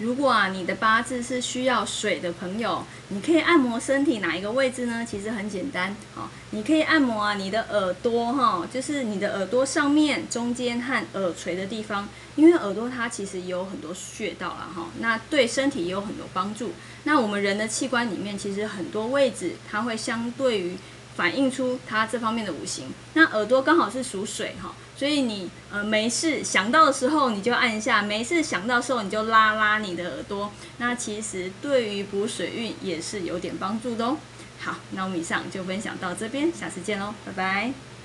如果啊你的八字是需要水的朋友，你可以按摩身体哪一个位置呢？其实很简单，好，你可以按摩啊你的耳朵哈，就是你的耳朵上面、中间和耳垂的地方，因为耳朵它其实有很多穴道了哈，那对身体也有很多帮助。那我们人的器官里面，其实很多位置它会相对于。反映出它这方面的五行。那耳朵刚好是属水哈，所以你呃没事想到的时候你就按一下，没事想到的时候你就拉拉你的耳朵。那其实对于补水运也是有点帮助的哦。好，那我们以上就分享到这边，下次见喽，拜拜。